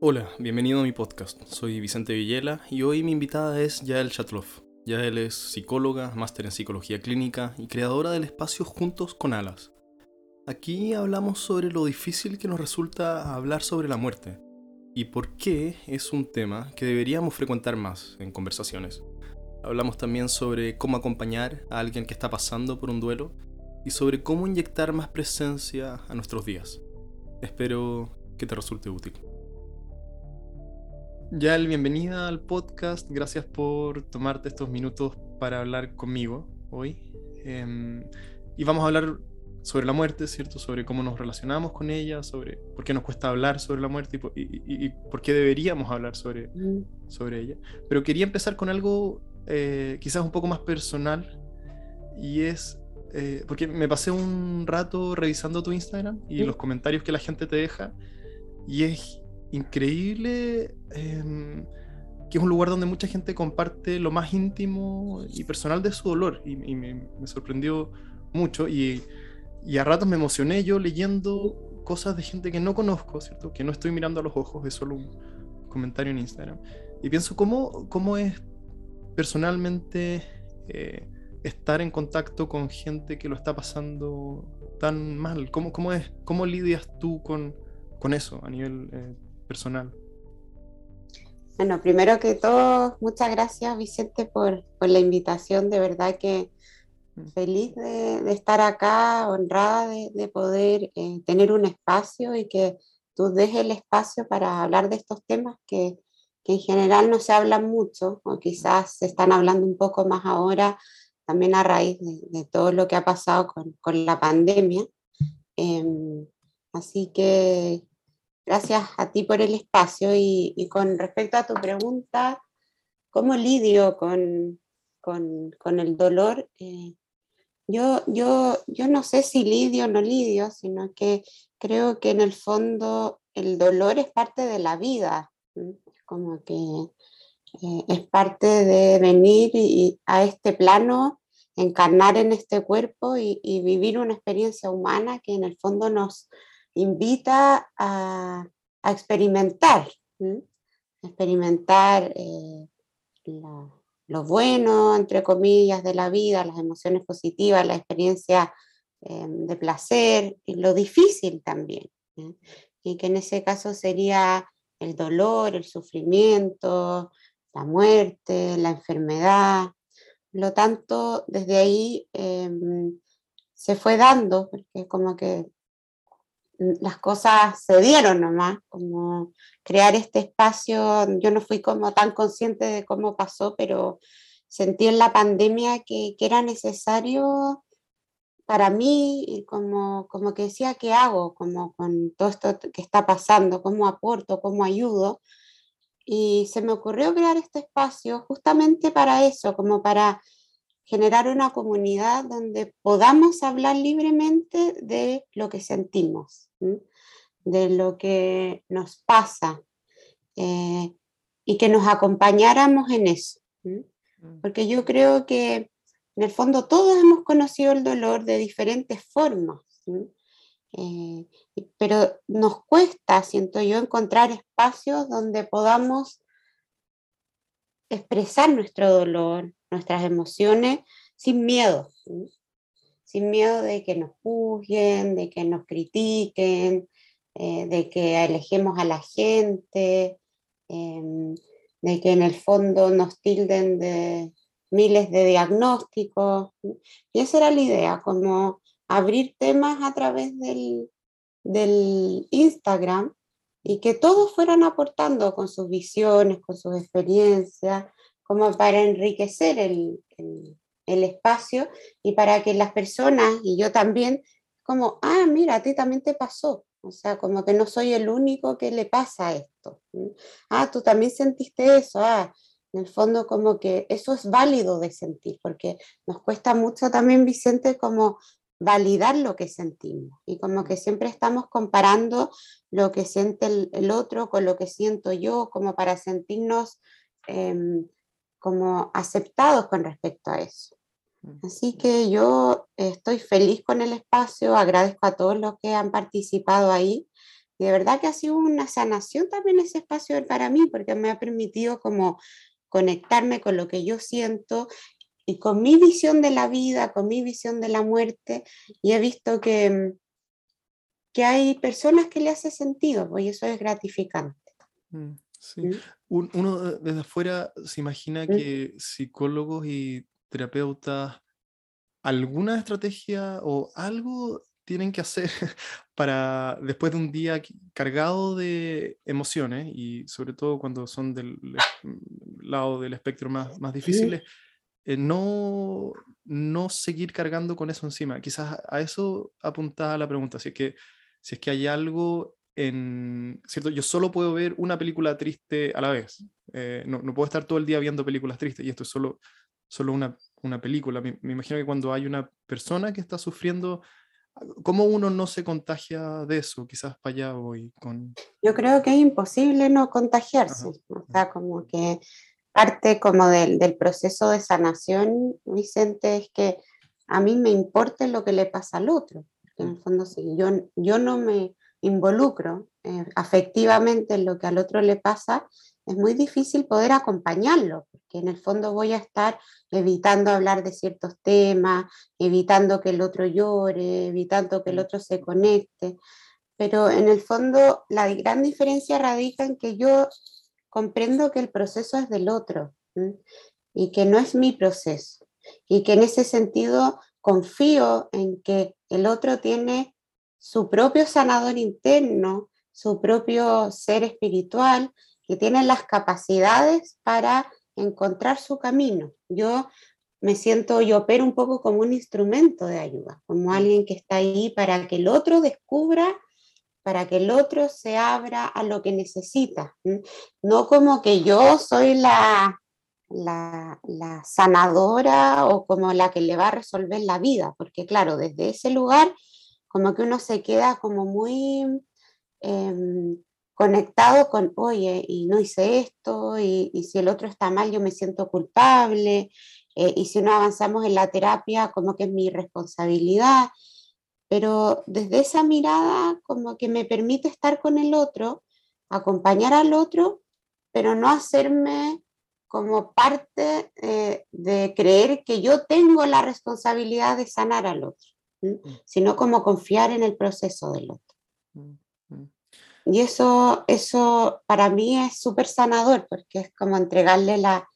Hola, bienvenido a mi podcast. Soy Vicente Villela y hoy mi invitada es Yael Chatloff. Yael es psicóloga, máster en psicología clínica y creadora del espacio Juntos con Alas. Aquí hablamos sobre lo difícil que nos resulta hablar sobre la muerte y por qué es un tema que deberíamos frecuentar más en conversaciones. Hablamos también sobre cómo acompañar a alguien que está pasando por un duelo y sobre cómo inyectar más presencia a nuestros días. Espero que te resulte útil. Yael, bienvenida al podcast. Gracias por tomarte estos minutos para hablar conmigo hoy. Em, y vamos a hablar sobre la muerte, ¿cierto? Sobre cómo nos relacionamos con ella, sobre por qué nos cuesta hablar sobre la muerte y, por qué deberíamos hablar sobre, mm. sobre ella. Pero quería empezar con algo eh, quizás un poco más personal y es, eh, porque me pasé un rato revisando tu Instagram y los comentarios que la gente te deja y es increíble em, que es un lugar donde mucha gente comparte lo más íntimo y personal de su dolor y, me, sorprendió mucho y, a ratos me emocioné yo leyendo cosas de gente que no conozco, ¿cierto? Que no estoy mirando a los ojos, es solo un comentario en Instagram. Y pienso cómo, cómo es personalmente eh, estar en contacto con gente que lo está pasando tan mal. ¿Cómo, cómo, es, cómo lidias tú con, con eso a nivel eh, personal? Bueno, primero que todo, muchas gracias Vicente por, la invitación, de verdad que mm. feliz de, estar acá, honrada de, poder eh, tener un espacio y que tú dejes el espacio para hablar de estos temas que, en general no se hablan mucho o quizás se están hablando un poco más ahora, también a raíz de, todo lo que ha pasado con, la pandemia. Em, así que Gracias a ti por el espacio y, con respecto a tu pregunta, ¿cómo lidio con, con, el dolor? Eh, yo, yo, yo no sé si lidio o no lidio, sino que creo que en el fondo el dolor es parte de la vida, como que eh, es parte de venir a este plano, encarnar en este cuerpo y, y, vivir una experiencia humana que en el fondo nos, invita a, experimentar, experimentar eh, lo bueno, entre comillas, de la vida, las emociones positivas, la experiencia eh, de placer y lo difícil también. Y que en ese caso sería el dolor, el sufrimiento, la muerte, la enfermedad. Lo tanto, desde ahí em, se fue dando, porque como que las cosas se dieron nomás, como crear este espacio, yo no fui como tan consciente de cómo pasó, pero sentí en la pandemia que, era necesario para mí, como, como que decía, ¿qué hago? Como con todo esto que está pasando, ¿cómo aporto? ¿Cómo ayudo? Y se me ocurrió crear este espacio justamente para eso, como para generar una comunidad donde podamos hablar libremente de lo que sentimos de lo que nos pasa eh, y que nos acompañáramos en eso. Mm. Porque yo creo que en el fondo todos hemos conocido el dolor de diferentes formas, eh, pero nos cuesta, siento yo, encontrar espacios donde podamos expresar nuestro dolor, nuestras emociones sin miedo sin miedo de que nos juzguen, de que nos critiquen, eh, de que alejemos a la gente, em, de que en el fondo nos tilden de miles de diagnósticos. Y esa era la idea, como abrir temas a través del, Instagram y que todos fueran aportando con sus visiones, con sus experiencias, como para enriquecer el espacio y para que las personas y yo también, como, ah, mira, a ti también te pasó. O sea, como que no soy el único que le pasa esto. Ah, tú también sentiste eso. Ah, en el fondo como que eso es válido de sentir, porque nos cuesta mucho también, Vicente, como validar lo que sentimos y como que siempre estamos comparando lo que siente el, otro con lo que siento yo, como para sentirnos em, como aceptados con respecto a eso. Así que yo estoy feliz con el espacio, agradezco a todos los que han participado ahí, Y de verdad que ha sido una sanación también ese espacio para mí, porque me ha permitido como conectarme con lo que yo siento y con mi visión de la vida, con mi visión de la muerte, y he visto que, que hay personas que le hace sentido, pues, y eso es gratificante. Mm, sí. ¿Mm? uno desde afuera se imagina ¿Mm? que psicólogos y terapeutas alguna estrategia o algo tienen que hacer para después de un día cargado de emociones y sobre todo cuando son del lado del espectro más, más difíciles, eh, no, no seguir cargando con eso encima. Quizás a eso apuntaba la pregunta, si es que, si es que hay algo en, ¿cierto? Yo solo puedo ver una película triste a la vez. Eh, no, no, puedo estar todo el día viendo películas tristes y esto es solo, solo una, una película. Me, imagino que cuando hay una persona que está sufriendo, ¿cómo uno no se contagia de eso? Quizás para allá voy con... Yo creo que es imposible no contagiarse. O sea, como que parte como del, del proceso de sanación, Vicente, es que a mí me importe lo que le pasa al otro. en el mm. fondo, si yo, yo no me involucro eh, afectivamente en lo que al otro le pasa, es muy difícil poder acompañarlo, porque en el fondo voy a estar evitando hablar de ciertos temas, evitando que el otro llore, evitando que el otro se conecte. Pero en el fondo la gran diferencia radica en que yo comprendo que el proceso es del otro y que no es mi proceso y que en ese sentido confío en que el otro tiene su propio sanador interno, su propio ser espiritual, que tiene las capacidades para encontrar su camino. Yo me siento y opero un poco como un instrumento de ayuda, como alguien que está ahí para que el otro descubra, para que el otro se abra a lo que necesita. No como que yo soy la, la, la sanadora o como la que le va a resolver la vida, porque claro, desde ese lugar como que uno se queda como muy em, conectado con, oye, y no hice esto, y, si el otro está mal, yo me siento culpable, eh, y si no avanzamos en la terapia, como que es mi responsabilidad. Pero desde esa mirada, como que me permite estar con el otro, acompañar al otro, pero no hacerme como parte eh, de creer que yo tengo la responsabilidad de sanar al otro. Mm. sino como confiar en el proceso del otro. Mm, mm. Y eso, eso para mí es súper sanador, porque es como entregarle la,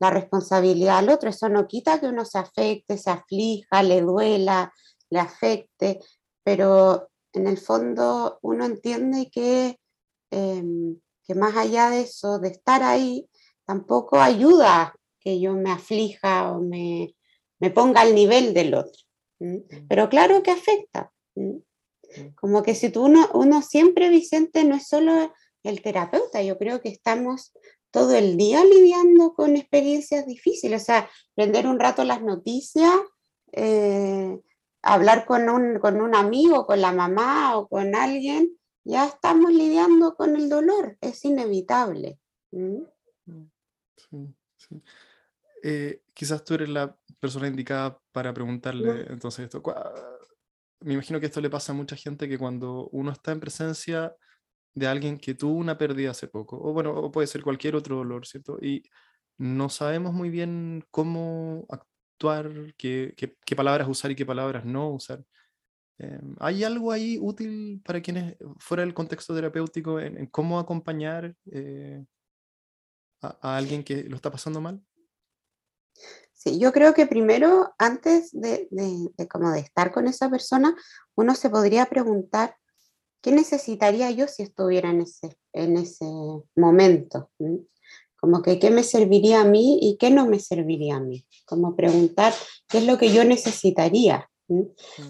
la, responsabilidad al otro. Eso no quita que uno se afecte, se aflija, le duela, le afecte, pero en el fondo uno entiende que, em, que más allá de eso, de estar ahí, tampoco ayuda que yo me aflija o me, me ponga al nivel del otro. Pero claro que afecta. Como que si tú uno, uno siempre, Vicente, no es solo el terapeuta, yo creo que estamos todo el día lidiando con experiencias difíciles, o sea, prender un rato las noticias, eh, hablar con un, con un amigo, con la mamá o con alguien, ya estamos lidiando con el dolor, es inevitable. Mm, sí, sí. Eh, quizás tú eres la persona indicada para preguntarle entonces esto. Me imagino que esto le pasa a mucha gente que cuando uno está en presencia de alguien que tuvo una pérdida hace poco, o bueno, o puede ser cualquier otro dolor, ¿cierto? Y no sabemos muy bien cómo actuar, qué, qué, palabras usar y qué palabras no usar. Em, ¿Hay algo ahí útil para quienes, fuera del contexto terapéutico, en, cómo acompañar eh, a, alguien que lo está pasando mal? Sí, yo creo que primero, antes de, como de estar con esa persona, uno se podría preguntar, ¿qué necesitaría yo si estuviera en ese, en ese momento? Como que qué me serviría a mí y qué no me serviría a mí. Como preguntar qué es lo que yo necesitaría.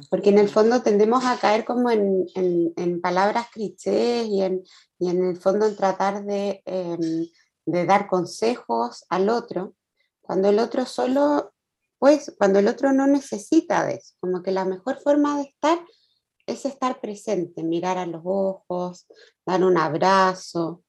Porque en el fondo tendemos a caer como en, en, palabras clichés y en, y en el fondo en tratar de, em, de dar consejos al otro cuando el otro solo, pues, cuando el otro no necesita de eso, como que la mejor forma de estar es estar presente, mirar a los ojos, dar un abrazo,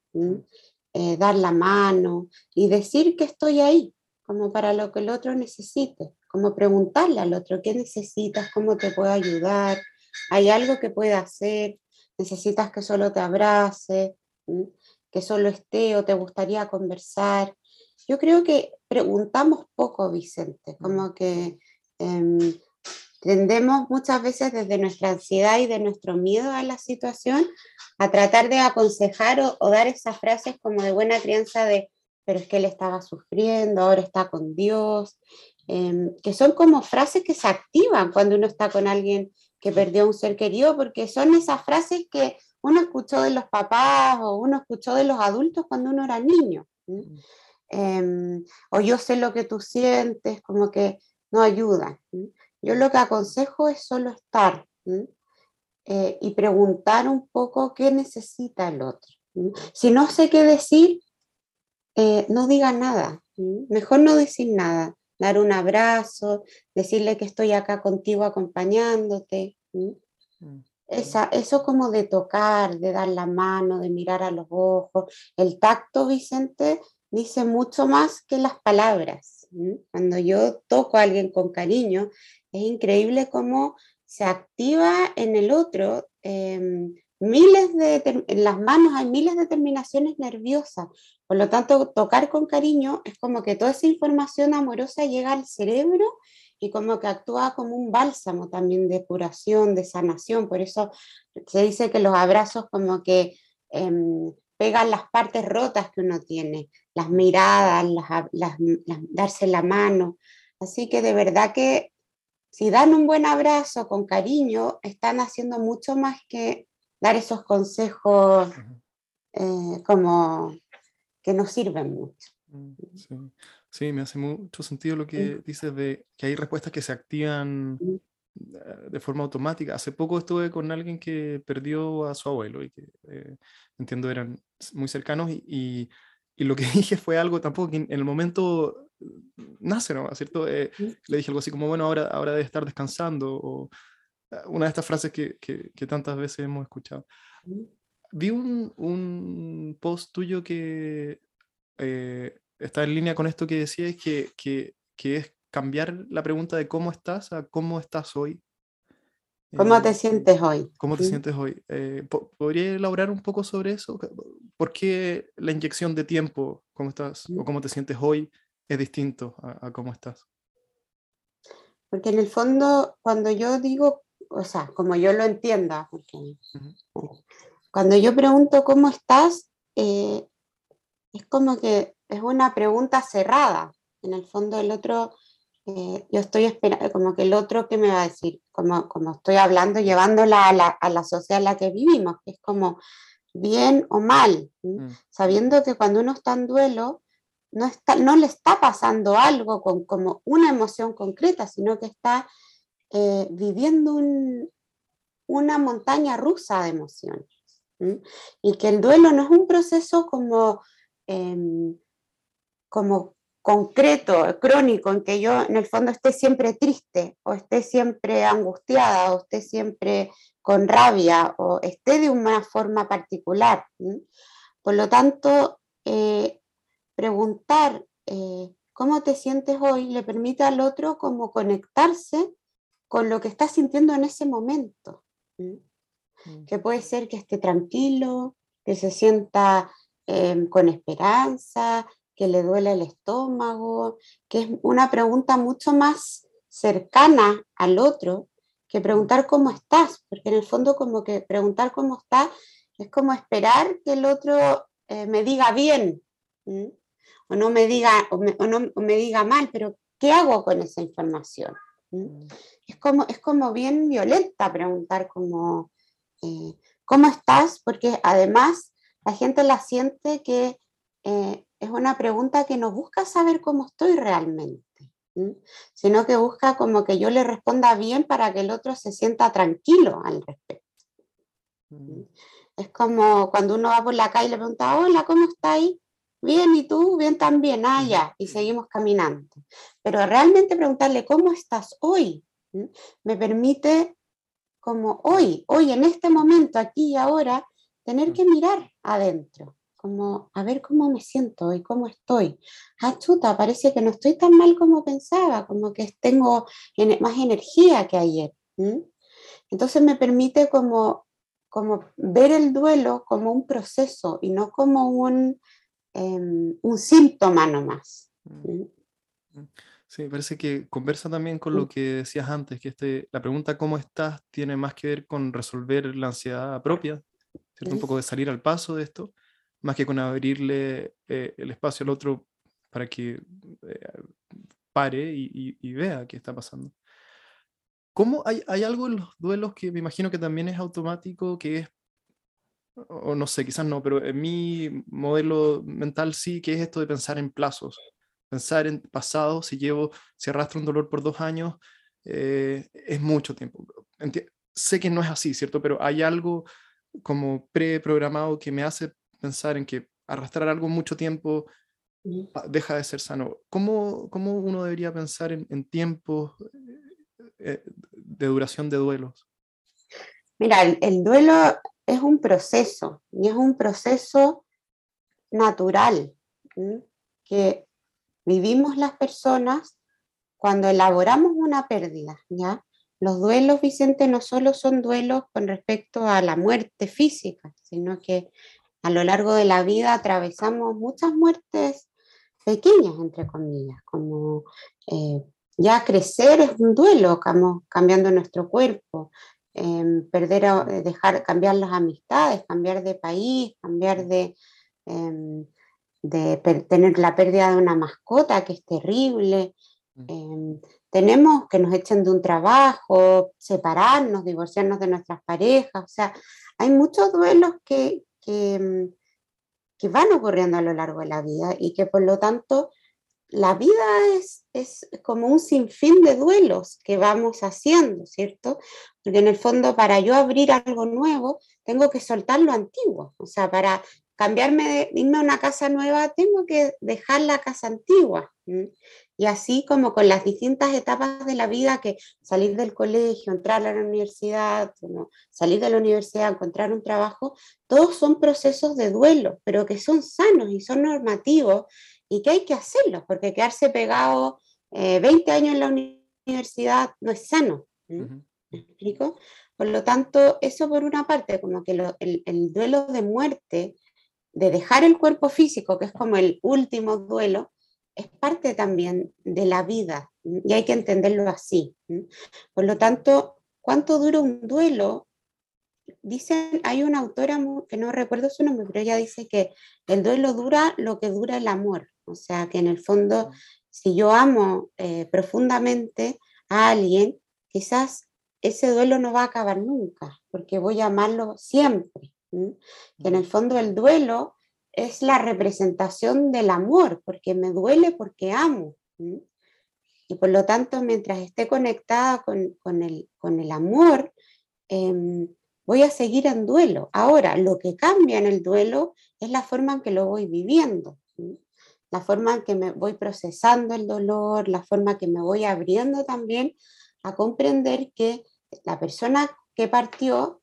eh, dar la mano y decir que estoy ahí, como para lo que el otro necesite, como preguntarle al otro qué necesitas, cómo te puedo ayudar, hay algo que pueda hacer, necesitas que solo te abrace, que solo esté o te gustaría conversar. Yo creo que preguntamos poco, Vicente, como que em, tendemos muchas veces desde nuestra ansiedad y de nuestro miedo a la situación a tratar de aconsejar o, dar esas frases como de buena crianza de, pero es que él estaba sufriendo, ahora está con Dios, em, que son como frases que se activan cuando uno está con alguien que perdió a un ser querido, porque son esas frases que uno escuchó de los papás o uno escuchó de los adultos cuando uno era niño. Mm. Em, o yo sé lo que tú sientes, como que no ayuda. Yo lo que aconsejo es solo estar eh, y preguntar un poco qué necesita el otro. Si no sé qué decir, eh, no diga nada. Mejor no decir nada. Dar un abrazo, decirle que estoy acá contigo acompañándote. Esa, eso como de tocar, de dar la mano, de mirar a los ojos. El tacto, Vicente, dice mucho más que las palabras. Cuando yo toco a alguien con cariño, es increíble cómo se activa en el otro em, miles de, en las manos hay miles de terminaciones nerviosas. Por lo tanto, tocar con cariño es como que toda esa información amorosa llega al cerebro y como que actúa como un bálsamo también de curación, de sanación. Por eso se dice que los abrazos como que em, pegan las partes rotas que uno tiene, las miradas, las, darse la mano. Así que de verdad que si dan un buen abrazo con cariño, están haciendo mucho más que dar esos consejos eh, como que nos sirven mucho. Mm, sí. me hace mucho sentido lo que dices de que hay respuestas que se activan de forma automática. Hace poco estuve con alguien que perdió a su abuelo y que eh, entiendo eran muy cercanos y, y, lo que dije fue algo tampoco que en el momento nace, ¿no? ¿Cierto? le dije algo así como, bueno, ahora, ahora debe estar descansando o una de estas frases que, que, tantas veces hemos escuchado. Vi un, un post tuyo que eh, está en línea con esto que decías, que, que, que, es cambiar la pregunta de cómo estás a cómo estás hoy. ¿Cómo te eh, sientes hoy? ¿Cómo te sientes hoy? Eh, ¿Podría elaborar un poco sobre eso? ¿Por qué la inyección de tiempo, cómo estás o cómo te sientes hoy, es distinto a, a cómo estás? Porque en el fondo, cuando yo digo o sea, como yo lo entienda, porque cuando yo pregunto cómo estás, eh, es como que es una pregunta cerrada. En el fondo el otro, eh, yo estoy esperando, como que el otro que me va a decir, como, como estoy hablando, llevándola a la, a la sociedad en la que vivimos, que es como bien o mal, mm. sabiendo que cuando uno está en duelo, no, está, no le está pasando algo con como una emoción concreta, sino que está eh, viviendo una montaña rusa de emociones. Y que el duelo no es un proceso como, em, como concreto, crónico, en que yo en el fondo esté siempre triste o esté siempre angustiada o esté siempre con rabia o esté de una forma particular. Por lo tanto, eh, preguntar eh, cómo te sientes hoy le permite al otro como conectarse con lo que está sintiendo en ese momento. Mm. Que puede ser que esté tranquilo, que se sienta em, con esperanza, que le duele el estómago, que es una pregunta mucho más cercana al otro que preguntar cómo estás, porque en el fondo como que preguntar cómo estás es como esperar que el otro eh, me diga bien, o no me diga, o no me diga mal, pero ¿qué hago con esa información? Es como, es como bien violenta preguntar como, eh, ¿cómo estás? Porque además la gente la siente que eh, es una pregunta que no busca saber cómo estoy realmente, sino que busca como que yo le responda bien para que el otro se sienta tranquilo al respecto. Mm. Es como cuando uno va por la calle y le pregunta, hola, ¿cómo está ahí? Bien, ¿y tú? Bien también, ah, ya, y seguimos caminando. Pero realmente preguntarle, ¿cómo estás hoy? Me permite, como hoy, hoy, en este momento, aquí y ahora, tener que mirar adentro, como a ver cómo me siento hoy, cómo estoy. Ah, chuta, parece que no estoy tan mal como pensaba, como que tengo más energía que ayer. Entonces me permite como como ver el duelo como un proceso y no como un, em, un síntoma nomás. Mm. Mm. Sí, parece que conversa también con lo que decías antes, que este, la pregunta ¿cómo estás? tiene más que ver con resolver la ansiedad propia, ¿cierto? Un poco de salir al paso de esto, más que con abrirle eh, el espacio al otro para que eh, pare y, vea qué está pasando. ¿Cómo hay, hay algo en los duelos que me imagino que también es automático, que es o no sé, quizás no, pero en mi modelo mental sí, que es esto de pensar en plazos pensar en pasado, si llevo, si arrastro un dolor por dos años, eh, es mucho tiempo. sé que no es así, ¿cierto? Pero hay algo como preprogramado que me hace pensar en que arrastrar algo mucho tiempo deja de ser sano. ¿Cómo, cómo uno debería pensar en, en tiempos eh, de duración de duelos? Mira, el, duelo es un proceso y es un proceso natural que vivimos las personas cuando elaboramos una pérdida, ¿ya? Los duelos, Vicente, no solo son duelos con respecto a la muerte física, sino que a lo largo de la vida atravesamos muchas muertes pequeñas, entre comillas, como eh, ya crecer es un duelo, estamos cambiando nuestro cuerpo, em, perder, eh, dejar, cambiar las amistades, cambiar de país, cambiar de, em, de tener la pérdida de una mascota, que es terrible. Mm. Em, tenemos que nos echen de un trabajo, separarnos, divorciarnos de nuestras parejas. O sea, hay muchos duelos que, que, em, que van ocurriendo a lo largo de la vida y que por lo tanto la vida es, es, como un sinfín de duelos que vamos haciendo, ¿cierto? Porque en el fondo para yo abrir algo nuevo tengo que soltar lo antiguo, o sea, para cambiarme, de, irme a una casa nueva, tengo que dejar la casa antigua. Y así como con las distintas etapas de la vida, que salir del colegio, entrar a la universidad, salir de la universidad, encontrar un trabajo, todos son procesos de duelo, pero que son sanos y son normativos y que hay que hacerlos, porque quedarse pegado 20 eh, años en la universidad no es sano. ¿Me explico? Por lo tanto, eso por una parte, como que el, el, duelo de muerte de dejar el cuerpo físico, que es como el último duelo, es parte también de la vida y hay que entenderlo así. Por lo tanto, ¿cuánto dura un duelo? Dicen, hay una autora que no recuerdo su nombre, pero ella dice que el duelo dura lo que dura el amor. O sea, que en el fondo, si yo amo eh, profundamente a alguien, quizás ese duelo no va a acabar nunca, porque voy a amarlo siempre en el fondo el duelo es la representación del amor, porque me duele porque amo. Y por lo tanto, mientras esté conectada con, con, el, con el, amor, em, voy a seguir en duelo. Ahora, lo que cambia en el duelo es la forma en que lo voy viviendo, la forma en que me voy procesando el dolor, la forma en que me voy abriendo también a comprender que la persona que partió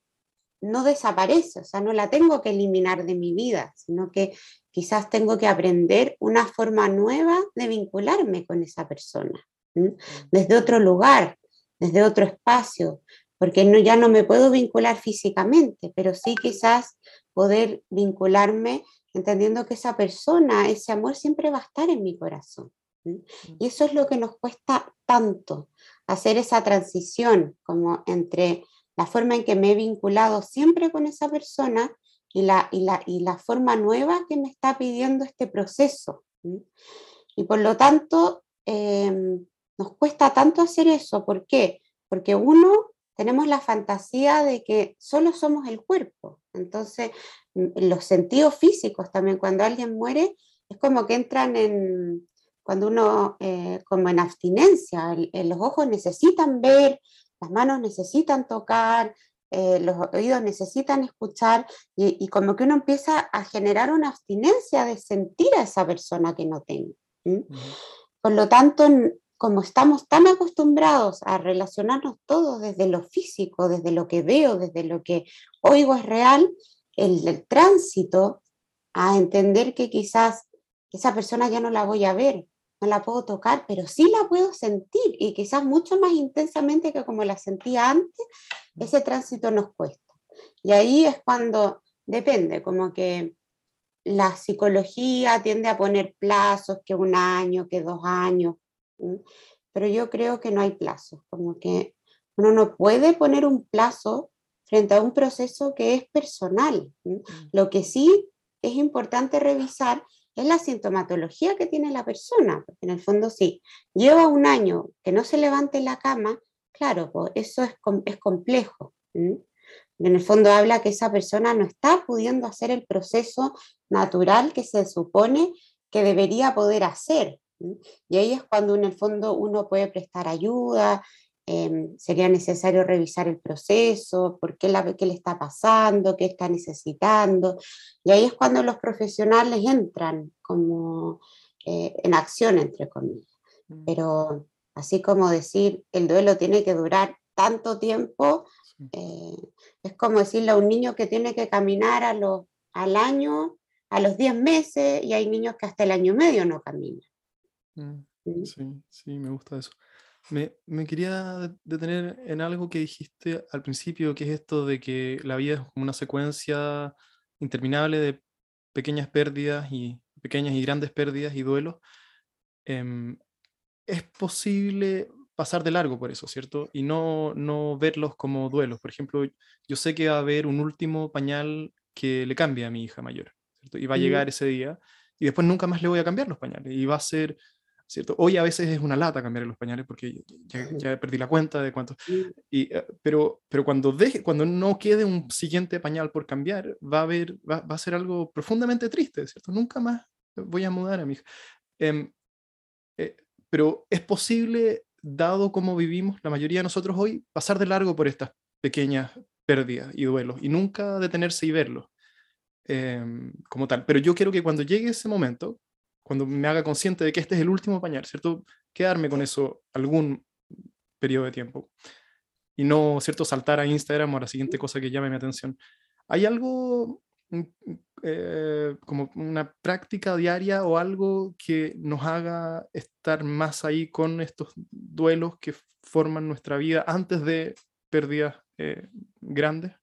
no desaparece, o sea, no la tengo que eliminar de mi vida, sino que quizás tengo que aprender una forma nueva de vincularme con esa persona, mm. desde otro lugar, desde otro espacio, porque no, ya no me puedo vincular físicamente, pero sí quizás poder vincularme entendiendo que esa persona, ese amor siempre va a estar en mi corazón. Mm. Y eso es lo que nos cuesta tanto, hacer esa transición como entre la forma en que me he vinculado siempre con esa persona y la, y la, y la forma nueva que me está pidiendo este proceso. Y por lo tanto, em, nos cuesta tanto hacer eso. ¿Por qué? Porque uno, tenemos la fantasía de que solo somos el cuerpo. Entonces, los sentidos físicos también, cuando alguien muere, es como que entran en, cuando uno, eh, como en abstinencia, los ojos necesitan ver, las manos necesitan tocar, eh, los oídos necesitan escuchar y, como que uno empieza a generar una abstinencia de sentir a esa persona que no tengo. Por lo tanto, como estamos tan acostumbrados a relacionarnos todos desde lo físico, desde lo que veo, desde lo que oigo es real, el, el tránsito a entender que quizás esa persona ya no la voy a ver, no la puedo tocar, pero sí la puedo sentir y quizás mucho más intensamente que como la sentía antes, ese tránsito nos cuesta. Y ahí es cuando depende, como que la psicología tiende a poner plazos, que un año, que dos años, pero yo creo que no hay plazos, como que uno no puede poner un plazo frente a un proceso que es personal. Mm. Lo que sí es importante revisar es la sintomatología que tiene la persona, porque en el fondo sí, lleva un año que no se levante la cama, claro, pues eso es, es complejo. En el fondo habla que esa persona no está pudiendo hacer el proceso natural que se supone que debería poder hacer. Y ahí es cuando en el fondo uno puede prestar ayuda, Em, sería necesario revisar el proceso, por qué, la, qué le está pasando, qué está necesitando. Y ahí es cuando los profesionales entran como eh, en acción, entre comillas. Mm. Pero así como decir, el duelo tiene que durar tanto tiempo, eh, es como decirle a un niño que tiene que caminar a los, al año, a los 10 meses, y hay niños que hasta el año medio no caminan. Mm, ¿Mm? Sí, sí, me gusta eso. Me, quería detener en algo que dijiste al principio, que es esto de que la vida es como una secuencia interminable de pequeñas pérdidas y pequeñas y grandes pérdidas y duelos. Em, es posible pasar de largo por eso, ¿cierto? Y no, no verlos como duelos. Por ejemplo, yo sé que va a haber un último pañal que le cambie a mi hija mayor, ¿cierto? Y va a llegar ese día y después nunca más le voy a cambiar los pañales. Y va a ser ¿cierto? Hoy a veces es una lata cambiar los pañales porque ya, perdí la cuenta de cuánto. Y, eh, pero, pero cuando, deje, cuando no quede un siguiente pañal por cambiar, va a, haber, va, a ser algo profundamente triste, ¿cierto? Nunca más voy a mudar a mi hija. Em, eh, pero es posible, dado cómo vivimos la mayoría de nosotros hoy, pasar de largo por estas pequeñas pérdidas y duelos y nunca detenerse y verlos. Em, como tal. Pero yo quiero que cuando llegue ese momento, cuando me haga consciente de que este es el último pañal, ¿cierto? Quedarme con eso algún periodo de tiempo y no, ¿cierto? Saltar a Instagram o a la siguiente cosa que llame mi atención. ¿Hay algo mm, eh, como una práctica diaria o algo que nos haga estar más ahí con estos duelos que forman nuestra vida antes de pérdidas eh, grandes?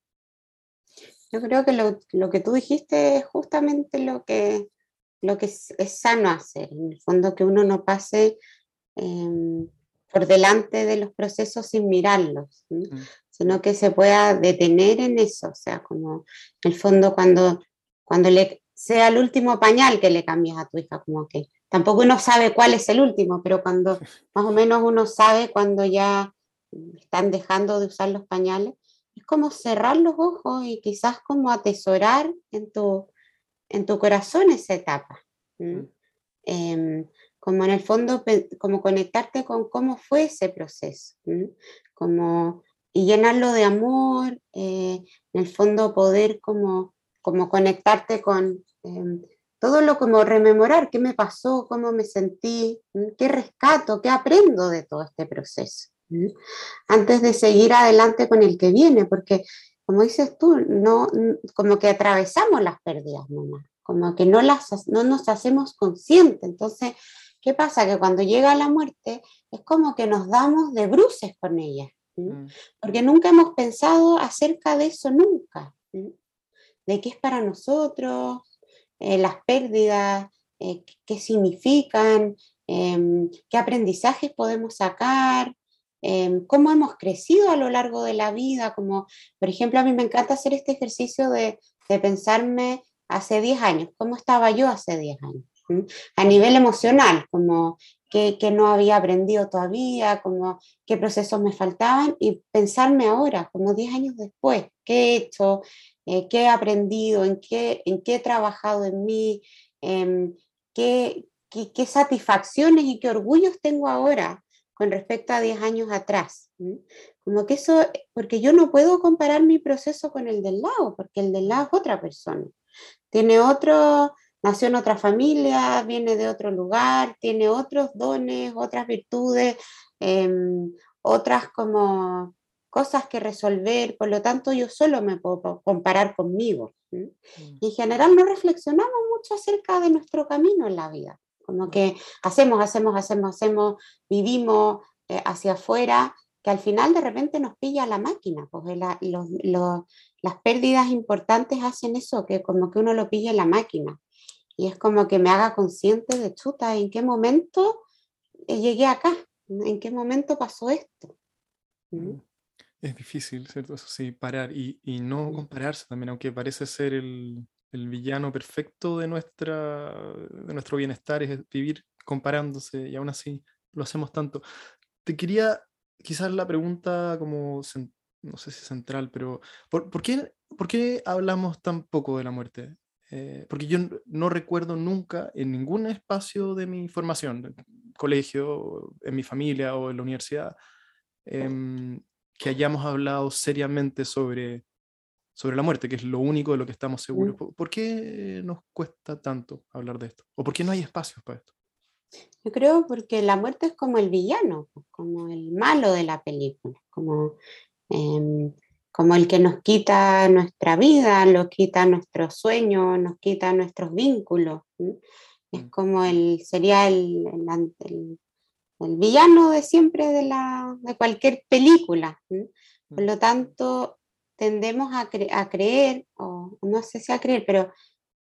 Yo creo que lo, lo, que tú dijiste es justamente lo que lo que es, sano hacer, en el fondo que uno no pase em, por delante de los procesos sin mirarlos, mm. sino que se pueda detener en eso, o sea, como en el fondo cuando, cuando le sea el último pañal que le cambias a tu hija, como que tampoco uno sabe cuál es el último, pero cuando más o menos uno sabe cuando ya están dejando de usar los pañales, es como cerrar los ojos y quizás como atesorar en tu, en tu corazón esa etapa. Mm. Em, como en el fondo, como conectarte con cómo fue ese proceso, como, y llenarlo de amor, eh, en el fondo poder como, como conectarte con em, todo lo como rememorar, qué me pasó, cómo me sentí, qué rescato, qué aprendo de todo este proceso, antes de seguir adelante con el que viene, porque como dices tú, no, como que atravesamos las pérdidas nomás, como que no, las, no nos hacemos conscientes. Entonces, ¿qué pasa? Que cuando llega la muerte es como que nos damos de bruces con ella, mm. porque nunca hemos pensado acerca de eso, nunca, de qué es para nosotros, eh, las pérdidas, eh, qué significan, em, qué aprendizajes podemos sacar, Em, cómo hemos crecido a lo largo de la vida, como por ejemplo a mí me encanta hacer este ejercicio de, pensarme hace 10 años, cómo estaba yo hace 10 años, a nivel emocional, como qué, no había aprendido todavía, como qué procesos me faltaban y pensarme ahora, como 10 años después, qué he hecho, eh, qué he aprendido, en qué, en qué he trabajado en mí, em, qué, qué satisfacciones y qué orgullos tengo ahora con respecto a 10 años atrás. Como que eso, porque yo no puedo comparar mi proceso con el del lado, porque el del lado es otra persona. Tiene otro, nació en otra familia, viene de otro lugar, tiene otros dones, otras virtudes, em, otras como cosas que resolver, por lo tanto yo solo me puedo comparar conmigo. Mm. Y en general no reflexionamos mucho acerca de nuestro camino en la vida. Como que hacemos, hacemos, hacemos, hacemos, vivimos eh, hacia afuera que al final de repente nos pilla la máquina, porque las pérdidas importantes hacen eso, que como que uno lo pilla en la máquina. Y es como que me haga consciente de chuta, ¿en qué momento llegué acá? ¿En qué momento pasó esto? ¿Mm? Mm. Es difícil, ¿cierto? Eso sí, parar y, y no compararse también, aunque parece ser el, el, villano perfecto de, nuestra, de nuestro bienestar, es vivir comparándose y aún así lo hacemos tanto. Te quería quizás la pregunta como, no sé si central, pero ¿por, ¿por, qué, ¿por qué hablamos tan poco de la muerte? Eh, porque yo no recuerdo nunca en ningún espacio de mi formación, colegio, en mi familia o en la universidad, em, que hayamos hablado seriamente sobre, sobre la muerte, que es lo único de lo que estamos seguros. Mm. ¿Por, qué nos cuesta tanto hablar de esto? ¿O por qué no hay espacios para esto? Yo creo porque la muerte es como el villano, como el malo de la película, como, em, como el que nos quita nuestra vida, nos quita nuestros sueños, nos quita nuestros vínculos. Es mm. como el, sería el, el, el, villano de siempre de, la, de cualquier película. Por mm. lo tanto, tendemos a, creer, o no sé si a creer, pero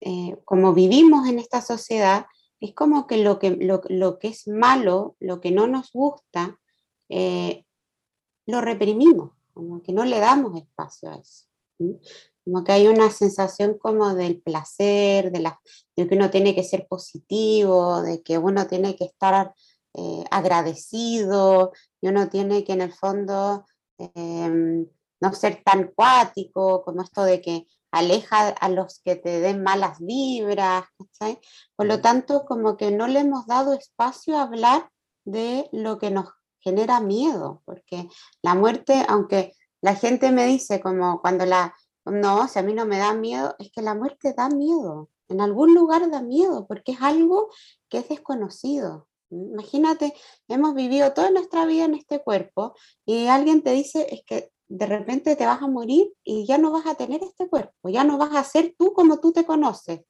eh, como vivimos en esta sociedad, es como que lo que, lo, que es malo, lo que no nos gusta, eh, lo reprimimos, como que no le damos espacio a eso. Como que hay una sensación como del placer, de, la, de, que uno tiene que ser positivo, de que uno tiene que estar eh, agradecido, y uno tiene que en el fondo em, no ser tan cuático, como esto de que aleja a los que te den malas vibras, Por lo tanto, como que no le hemos dado espacio a hablar de lo que nos genera miedo, porque la muerte, aunque la gente me dice como cuando la, no, si a mí no me da miedo, es que la muerte da miedo, en algún lugar da miedo, porque es algo que es desconocido. Imagínate, hemos vivido toda nuestra vida en este cuerpo y alguien te dice, es que de repente te vas a morir y ya no vas a tener este cuerpo, ya no vas a ser tú como tú te conoces.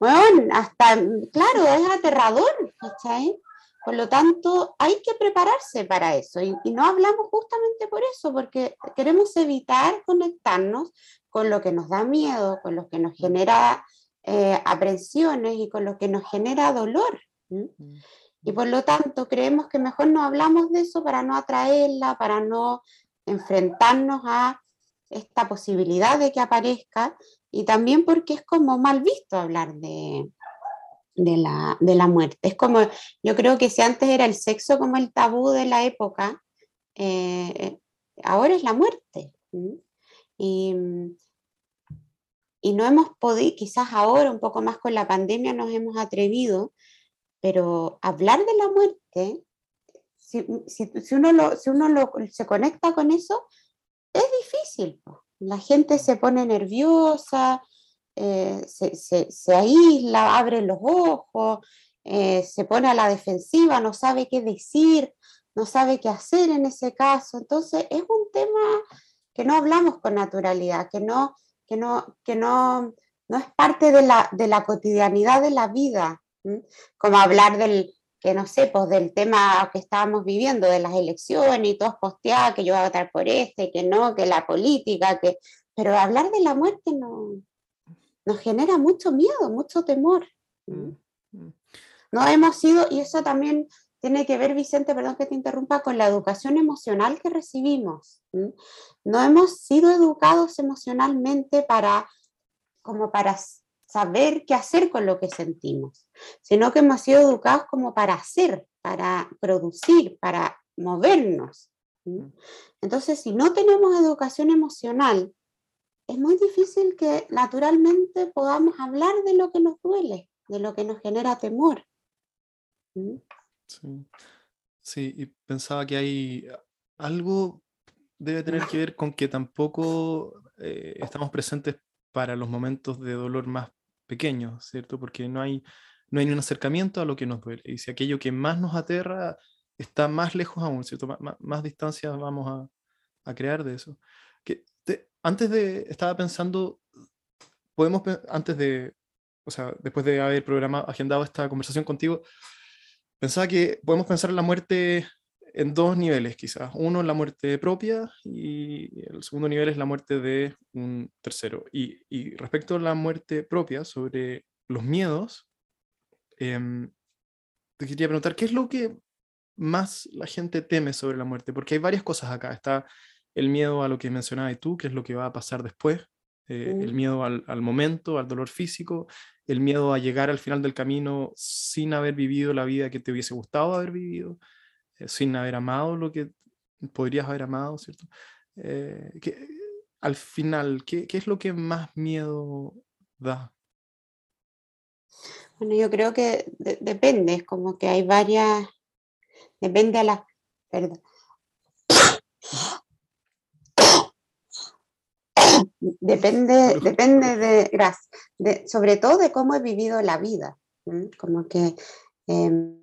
Bueno, hasta, claro, es aterrador, ¿cachai? Por lo tanto, hay que prepararse para eso y, no hablamos justamente por eso, porque queremos evitar conectarnos con lo que nos da miedo, con lo que nos genera eh, aprensiones y con lo que nos genera dolor. Mm. Y por lo tanto, creemos que mejor no hablamos de eso para no atraerla, para no enfrentarnos a esta posibilidad de que aparezca y también porque es como mal visto hablar de, la, de la muerte. Es como, yo creo que si antes era el sexo como el tabú de la época, eh, ahora es la muerte. Y, y no hemos podido, quizás ahora un poco más con la pandemia nos hemos atrevido, pero hablar de la muerte si, uno, lo, si uno lo, se conecta con eso, es difícil. La gente se pone nerviosa, eh, se, se, aísla, abre los ojos, eh, se pone a la defensiva, no sabe qué decir, no sabe qué hacer en ese caso. Entonces, es un tema que no hablamos con naturalidad, que no, que no, que no, no es parte de la, de la cotidianidad de la vida, como hablar del, que no sé, pues del tema que estábamos viviendo, de las elecciones y todos posteaban que yo voy a votar por este, que no, que la política, que... Pero hablar de la muerte no, nos genera mucho miedo, mucho temor. Mm, mm. No hemos sido, y eso también tiene que ver, Vicente, perdón que te interrumpa, con la educación emocional que recibimos. No hemos sido educados emocionalmente para, como para saber qué hacer con lo que sentimos, sino que hemos sido educados como para hacer, para producir, para movernos. Mm. Entonces, si no tenemos educación emocional, es muy difícil que naturalmente podamos hablar de lo que nos duele, de lo que nos genera temor. ¿Mm? Sí. y pensaba que hay algo debe tener que ver con que tampoco eh, estamos presentes para los momentos de dolor más pequeños, ¿cierto? Porque no hay, no hay un acercamiento a lo que nos duele. Y si aquello que más nos aterra está más lejos aún, ¿cierto? más distancia vamos a, a, crear de eso. Que antes de, estaba pensando, podemos, antes de, o sea, después de haber programado, agendado esta conversación contigo, pensaba que podemos pensar en la muerte en dos niveles quizás. Uno la muerte propia y el segundo nivel es la muerte de un tercero. Y, respecto a la muerte propia, sobre los miedos, em, te quería preguntar, ¿qué es lo que más la gente teme sobre la muerte? Porque hay varias cosas acá. Está el miedo a lo que mencionabas tú, que es lo que va a pasar después, eh, el miedo al, al, momento, al dolor físico, el miedo a llegar al final del camino sin haber vivido la vida que te hubiese gustado haber vivido, eh, sin haber amado lo que podrías haber amado, ¿cierto? Eh, que, al final, ¿qué, ¿qué, es lo que más miedo da? Bueno, yo creo que depende, es como que hay varias, depende a la, perdón. Depende, depende de, gracias, de, sobre todo de cómo he vivido la vida, como que em,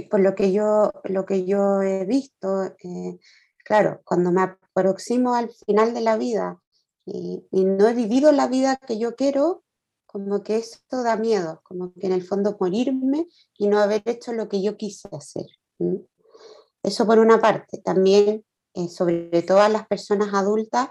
por lo que yo, lo que yo he visto, eh, claro, cuando me aproximo al final de la vida y, no he vivido la vida que yo quiero, como que esto da miedo, como que en el fondo morirme y no haber hecho lo que yo quise hacer. Eso por una parte. También, eh, sobre todo a las personas adultas,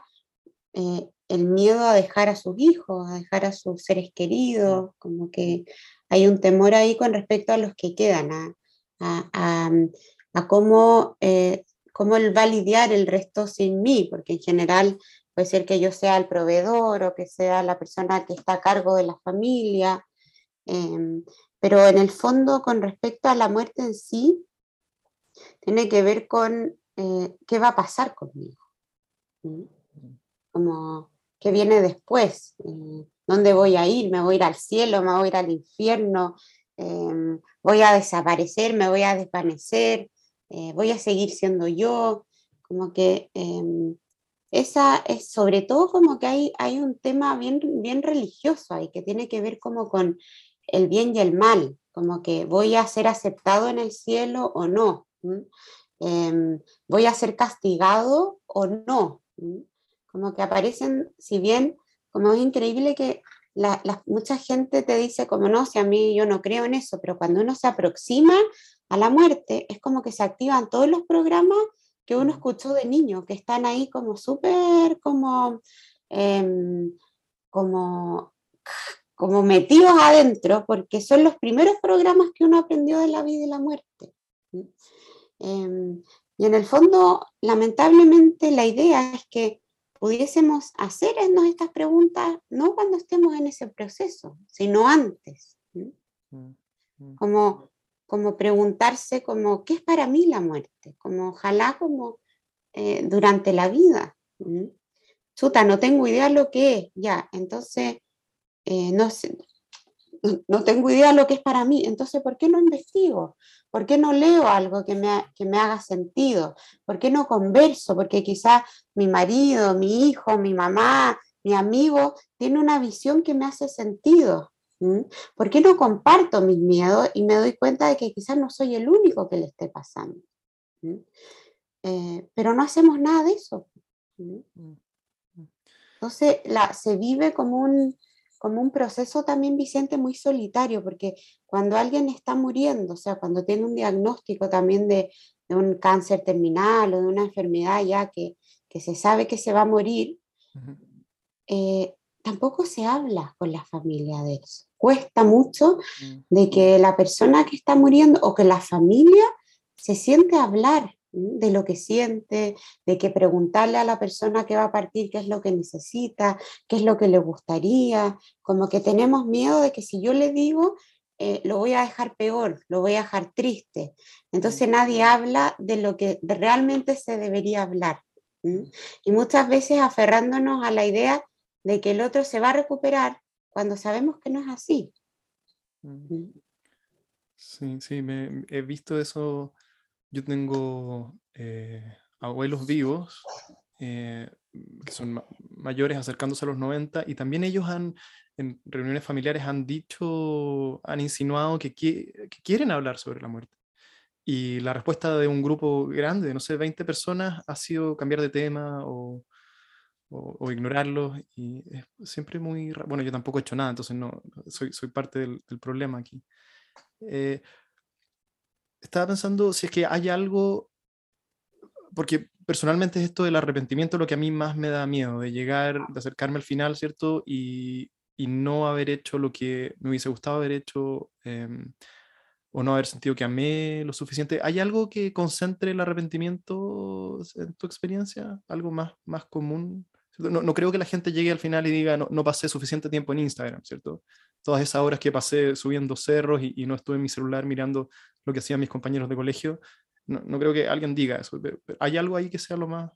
eh, el miedo a dejar a sus hijos, a dejar a sus seres queridos, como que hay un temor ahí con respecto a los que quedan, a, a, cómo, eh, cómo él va a lidiar el resto sin mí, porque en general puede ser que yo sea el proveedor o que sea la persona que está a cargo de la familia, em, pero en el fondo con respecto a la muerte en sí, tiene que ver con eh, qué va a pasar conmigo, como qué viene después, eh, dónde voy a ir, me voy a ir al cielo, me voy a ir al infierno, Em, voy a desaparecer, me voy a desvanecer, eh, voy a seguir siendo yo, como que em, esa es sobre todo como que hay, hay un tema bien, bien religioso ahí que tiene que ver como con el bien y el mal, como que voy a ser aceptado en el cielo o no, em, voy a ser castigado o no, como que aparecen, si bien como es increíble que la, mucha gente te dice como no, si a mí yo no creo en eso, pero cuando uno se aproxima a la muerte es como que se activan todos los programas que uno escuchó de niño, que están ahí como súper como, em, como, como metidos adentro, porque son los primeros programas que uno aprendió de la vida y la muerte. Em, y en el fondo, lamentablemente, la idea es que pudiésemos hacernos estas preguntas no cuando estemos en ese proceso, sino antes. Mm, mm. Como, como preguntarse como, ¿qué es para mí la muerte? Como ojalá como eh, durante la vida. Chuta, no tengo idea lo que es, ya, entonces eh, no, sé, no tengo idea lo que es para mí, entonces ¿por qué no investigo? ¿Por qué no leo algo que me, que me haga sentido? ¿Por qué no converso? Porque quizás mi marido, mi hijo, mi mamá, mi amigo tiene una visión que me hace sentido. ¿Por qué no comparto mis miedos y me doy cuenta de que quizás no soy el único que le esté pasando? Eh, pero no hacemos nada de eso. Mm. Entonces la, se vive como un, como un proceso también, Vicente, muy solitario, porque cuando alguien está muriendo, o sea, cuando tiene un diagnóstico también de, un cáncer terminal o de una enfermedad ya que, se sabe que se va a morir, eh, tampoco se habla con la familia de eso. Cuesta mucho mm. de que la persona que está muriendo o que la familia se siente a hablar de lo que siente, de que preguntarle a la persona que va a partir qué es lo que necesita, qué es lo que le gustaría, como que tenemos miedo de que si yo le digo, eh, lo voy a dejar peor, lo voy a dejar triste. Entonces nadie habla de lo que realmente se debería hablar. Y muchas veces aferrándonos a la idea de que el otro se va a recuperar cuando sabemos que no es así. Sí, sí, me, he visto eso yo tengo eh, abuelos vivos eh, que son mayores acercándose a los 90 y también ellos han, en reuniones familiares han dicho, han insinuado que, quieren hablar sobre la muerte. Y la respuesta de un grupo grande, de no sé, 20 personas, ha sido cambiar de tema o, o, ignorarlos. Y es siempre muy... Bueno, yo tampoco he hecho nada, entonces no, soy, soy parte del, del problema aquí. Eh, estaba pensando si es que hay algo, porque personalmente es esto del arrepentimiento lo que a mí más me da miedo, de llegar, de acercarme al final, ¿cierto? Y, y no haber hecho lo que me hubiese gustado haber hecho em, o no haber sentido que amé lo suficiente. ¿Hay algo que concentre el arrepentimiento en tu experiencia? ¿Algo más, más común? No, no, creo que la gente llegue al final y diga, no, no, pasé suficiente tiempo en Instagram, ¿cierto? Todas esas horas que pasé subiendo cerros y, y no estuve en mi celular mirando lo que hacían mis compañeros de colegio, no, no creo que alguien diga eso. ¿Hay algo ahí que sea lo más,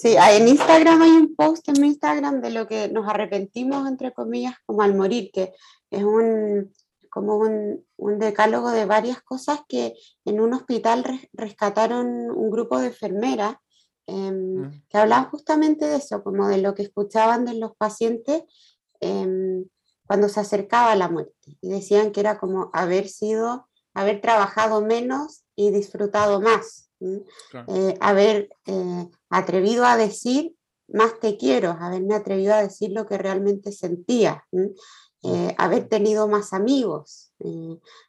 Sí, en Instagram hay un post en mi Instagram de lo que nos arrepentimos, entre comillas, como al morir, que es un, como un, un decálogo de varias cosas que en un hospital rescataron un grupo de enfermeras eh, que hablaban justamente de eso, como de lo que escuchaban de los pacientes eh, cuando se acercaba la muerte. Y decían que era como haber sido, haber trabajado menos y disfrutado más. Eh, haber eh, atrevido a decir más te quiero, haberme atrevido a decir lo que realmente sentía, eh, haber tenido más amigos,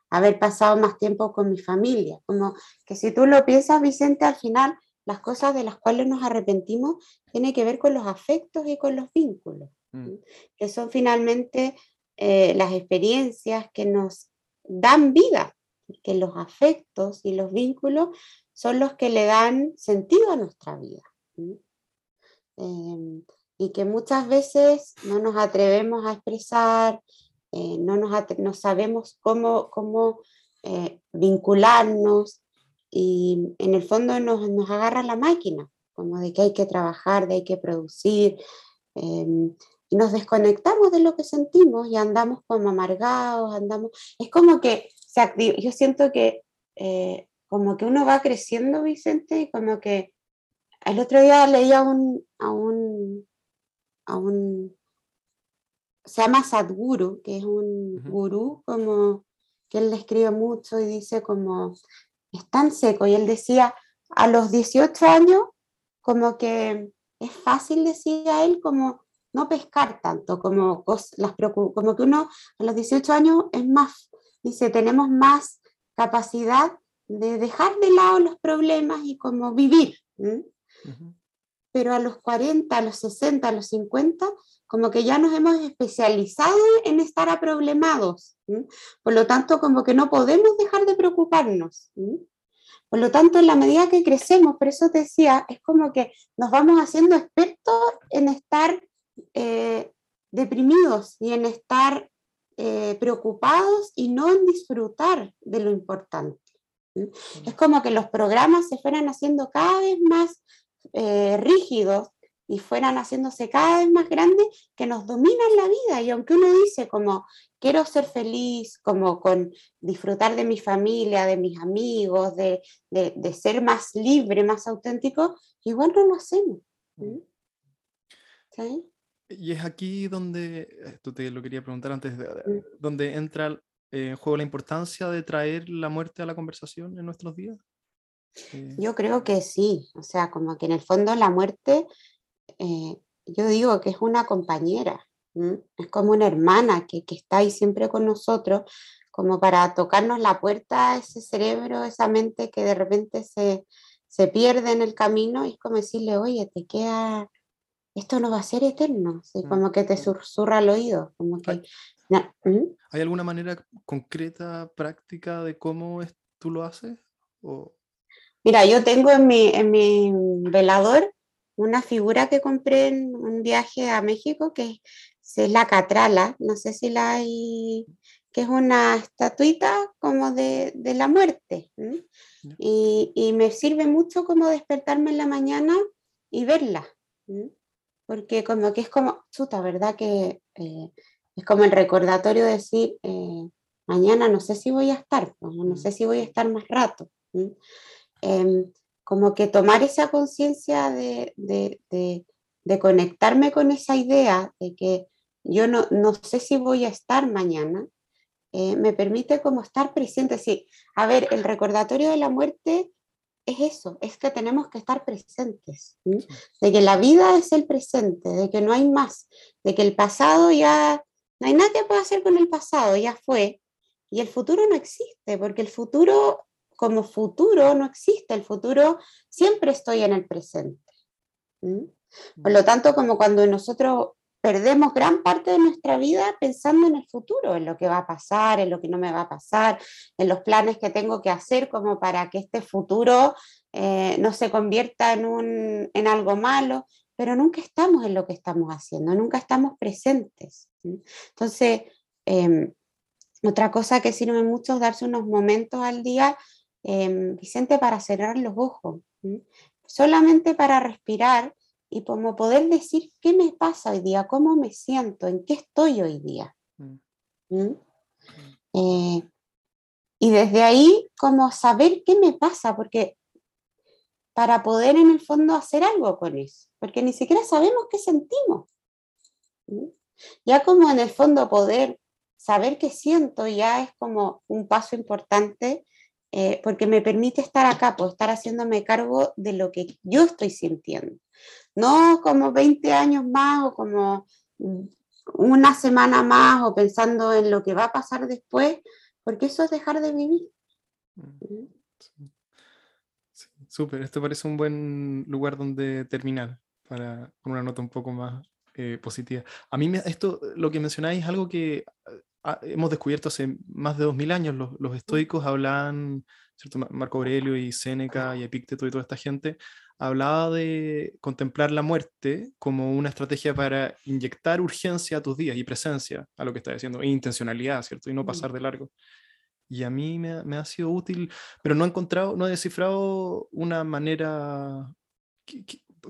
haber pasado más tiempo con mi familia. Como que si tú lo piensas, Vicente, al final las cosas de las cuales nos arrepentimos tienen que ver con los afectos y con los vínculos, mm. que son finalmente las experiencias que nos dan vida, que los afectos y los vínculos son los que le dan sentido a nuestra vida. Em, y que muchas veces no nos atrevemos a expresar, eh, no, nos sabemos cómo, cómo eh, vincularnos y en el fondo nos, nos, agarra la máquina, como de que hay que trabajar, de hay que producir, em, y nos desconectamos de lo que sentimos y andamos como amargados, andamos, es como que se yo siento que eh, como que uno va creciendo, Vicente, y como que el otro día leía un, a un, a un, se llama Sadhguru, que es un gurú como que él le escribe mucho y dice como, es tan seco, y él decía, a los 18 años, como que es fácil, decía él, como no pescar tanto, como, las, como que uno a los 18 años es más, dice, tenemos más capacidad de dejar de lado los problemas y como vivir. Pero a los 40, a los 60, a los 50, como que ya nos hemos especializado en estar aproblemados. Por lo tanto, como que no podemos dejar de preocuparnos. Por lo tanto, en la medida que crecemos, por eso te decía, es como que nos vamos haciendo expertos en estar eh, deprimidos y en estar eh, preocupados y no en disfrutar de lo importante. Es como que los programas se fueran haciendo cada vez más eh, rígidos y fueran haciéndose cada vez más grandes que nos dominan la vida. Y aunque uno dice como quiero ser feliz, como con disfrutar de mi familia, de mis amigos, de, de, ser más libre, más auténtico, igual no lo hacemos. ¿Sí? Y es aquí donde, esto te lo quería preguntar antes, donde entra en juego la importancia de traer la muerte a la conversación en nuestros días? Eh, yo creo que sí, o sea, como que en el fondo la muerte, eh, yo digo que es una compañera, es como una hermana que, que, está ahí siempre con nosotros, como para tocarnos la puerta, ese cerebro, esa mente que de repente se, se pierde en el camino y es como decirle, oye, te queda, esto no va a ser eterno, ¿sí? Mm, como que te susurra al oído, como que ¿Hay alguna manera concreta, práctica de cómo tú lo haces? Mira, yo tengo en mi, en mi velador una figura que compré en un viaje a México que es, la catrala, no sé si la hay, que es una estatuita como de, de la muerte. Y, y, me sirve mucho como despertarme en la mañana y verla. Porque como que es como, chuta, ¿verdad? Que eh, es como el recordatorio de decir, eh, mañana no sé si voy a estar, no, mm. sé si voy a estar más rato. Em, como que tomar esa conciencia de, de, conectarme con esa idea de que yo no, no sé si voy a estar mañana, eh, me permite como estar presente. Sí, a ver, el recordatorio de la muerte es eso, es que tenemos que estar presentes, de que la vida es el presente, de que no hay más, de que el pasado ya no hay nada que pueda hacer con el pasado, ya fue. Y el futuro no existe, porque el futuro como futuro no existe, el futuro siempre estoy en el presente. Por lo tanto, como cuando nosotros perdemos gran parte de nuestra vida pensando en el futuro, en lo que va a pasar, en lo que no me va a pasar, en los planes que tengo que hacer como para que este futuro eh, no se convierta en, un, en algo malo, pero nunca estamos en lo que estamos haciendo, nunca estamos presentes. Entonces, em, otra cosa que sirve mucho es darse unos momentos al día, em, Vicente, para cerrar los ojos, solamente para respirar y como poder decir qué me pasa hoy día, cómo me siento, en qué estoy hoy día. Mm. ¿Mm? Eh, y desde ahí, como saber qué me pasa, porque para poder en el fondo hacer algo con eso, porque ni siquiera sabemos qué sentimos. ¿Mm? Ya como en el fondo poder saber qué siento ya es como un paso importante eh, porque me permite estar acá, puedo estar haciéndome cargo de lo que yo estoy sintiendo no como 20 años más o como una semana más o pensando en lo que va a pasar después, porque eso es dejar de vivir. Mm, súper, esto parece un buen lugar donde terminar, para, con una nota un poco más eh, positiva. A mí esto, lo que mencionáis es algo que ah, hemos descubierto hace más de 2000 años. Los, los estoicos hablan, ¿cierto? Marco Aurelio y Séneca y Epicteto y toda esta gente hablaba de contemplar la muerte como una estrategia para inyectar urgencia a tus días y presencia a lo que estás haciendo, e intencionalidad, ¿cierto? Y no mm. pasar de largo. Y a mí me, me, ha sido útil, pero no he encontrado, no he descifrado una manera,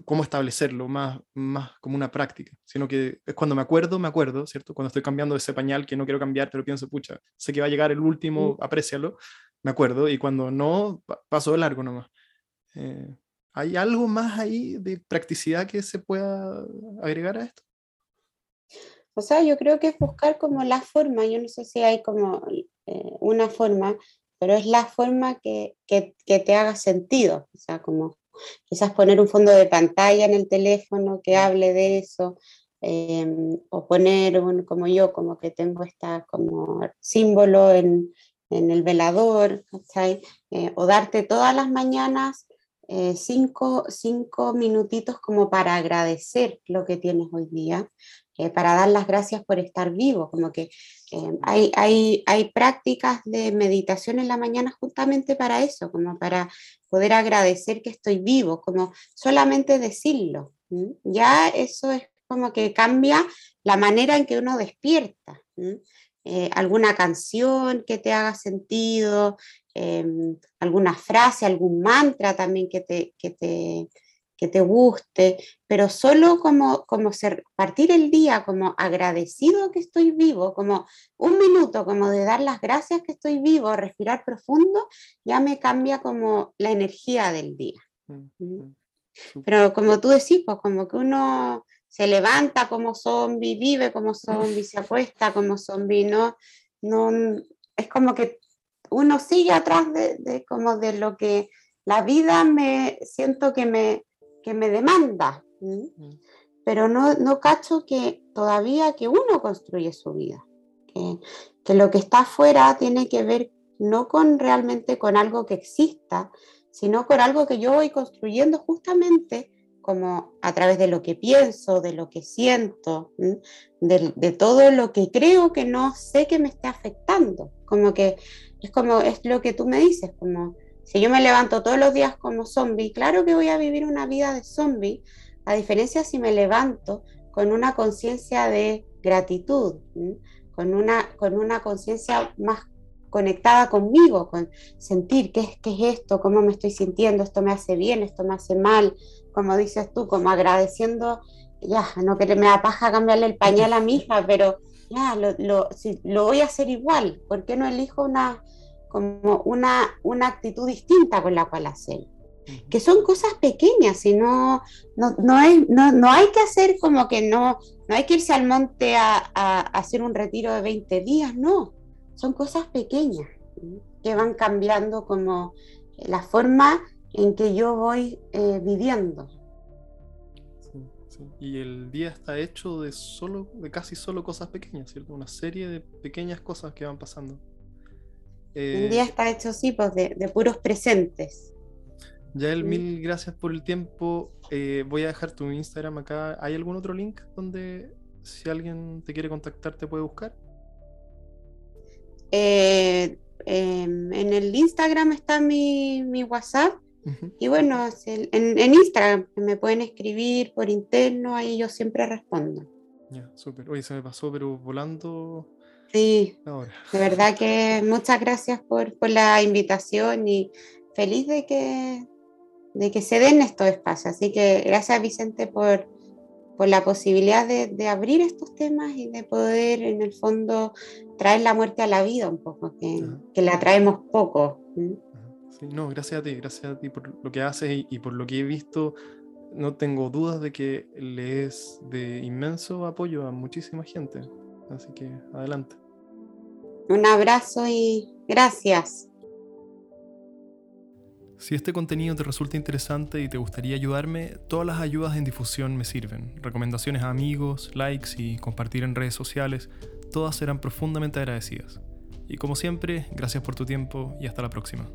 cómo establecerlo, más, más como una práctica, sino que es cuando me acuerdo, me acuerdo, ¿cierto? Cuando estoy cambiando ese pañal que no quiero cambiar, pero pienso, pucha, sé que va a llegar el último, mm. aprécialo, me acuerdo, y cuando no, paso de largo nomás. Eh, ¿Hay algo más ahí de practicidad que se pueda agregar a esto? O sea, yo creo que es buscar como la forma, yo no sé si hay como eh, una forma, pero es la forma que, que, que, te haga sentido. O sea, como quizás poner un fondo de pantalla en el teléfono que hable de eso, em, o poner un, como yo, como que tengo esta como símbolo en, en el velador, eh, o darte todas las mañanas eh, cinco, cinco, minutitos como para agradecer lo que tienes hoy día, eh, para dar las gracias por estar vivo, como que eh, hay, hay, hay, prácticas de meditación en la mañana justamente para eso, como para poder agradecer que estoy vivo, como solamente decirlo. Ya eso es como que cambia la manera en que uno despierta. Alguna canción que te haga sentido, Em, alguna frase, algún mantra también que te, que te, que te guste, pero solo como, como ser, partir el día como agradecido que estoy vivo, como un minuto como de dar las gracias que estoy vivo, respirar profundo, ya me cambia como la energía del día. Mm, mm. Pero como tú decís, pues como que uno se levanta como zombie, vive como zombie, se acuesta como zombie, no, no, es como que uno sigue atrás de, como de lo que la vida me siento que me, que me demanda, mm. pero no, no cacho que todavía que uno construye su vida, que, que lo que está afuera tiene que ver no con realmente con algo que exista, sino con algo que yo voy construyendo justamente como a través de lo que pienso, de lo que siento, de, todo lo que creo que no sé que me está afectando. Como que es como, es lo que tú me dices, como si yo me levanto todos los días como zombie, claro que voy a vivir una vida de zombie, a diferencia si me levanto con una conciencia de gratitud, con una, con una conciencia más conectada conmigo, con sentir qué es, qué es esto, cómo me estoy sintiendo, esto me hace bien, esto me hace mal, como dices tú, como agradeciendo, ya, no que me da paja cambiarle el pañal a mi hija, pero ya, lo, lo, lo voy a hacer igual, ¿por qué no elijo una, como una, una actitud distinta con la cual hacer? Que son cosas pequeñas y no, no, no, no, hay que hacer como que no, no hay que irse al monte a, a, hacer un retiro de 20 días, no, son cosas pequeñas que van cambiando como la forma en que yo voy eh, viviendo. Y el día está hecho de solo, de casi solo cosas pequeñas, ¿cierto? Una serie de pequeñas cosas que van pasando. Eh, día está hecho, sí, pues de, de puros presentes. Yael, mil gracias por el tiempo. Eh, voy a dejar tu Instagram acá. ¿Hay algún otro link donde si alguien te quiere contactar te puede buscar? Eh, em, en el Instagram está mi, WhatsApp. Y bueno, en, en, Instagram me pueden escribir por interno, ahí yo siempre respondo. Ya, súper. Oye, se me pasó, pero volando. Sí, de verdad que muchas gracias por, por la invitación y feliz de que, de que se den estos espacios. Así que gracias Vicente por, por la posibilidad de, abrir estos temas y de poder en el fondo traer la muerte a la vida un poco, que, que la traemos poco. Sí, no, gracias a ti, gracias a ti por lo que haces y, por lo que he visto. No tengo dudas de que le es de inmenso apoyo a muchísima gente. Así que adelante. Un abrazo y gracias. Si este contenido te resulta interesante y te gustaría ayudarme, todas las ayudas en difusión me sirven. Recomendaciones a amigos, likes y compartir en redes sociales, todas serán profundamente agradecidas. Y como siempre, gracias por tu tiempo y hasta la próxima.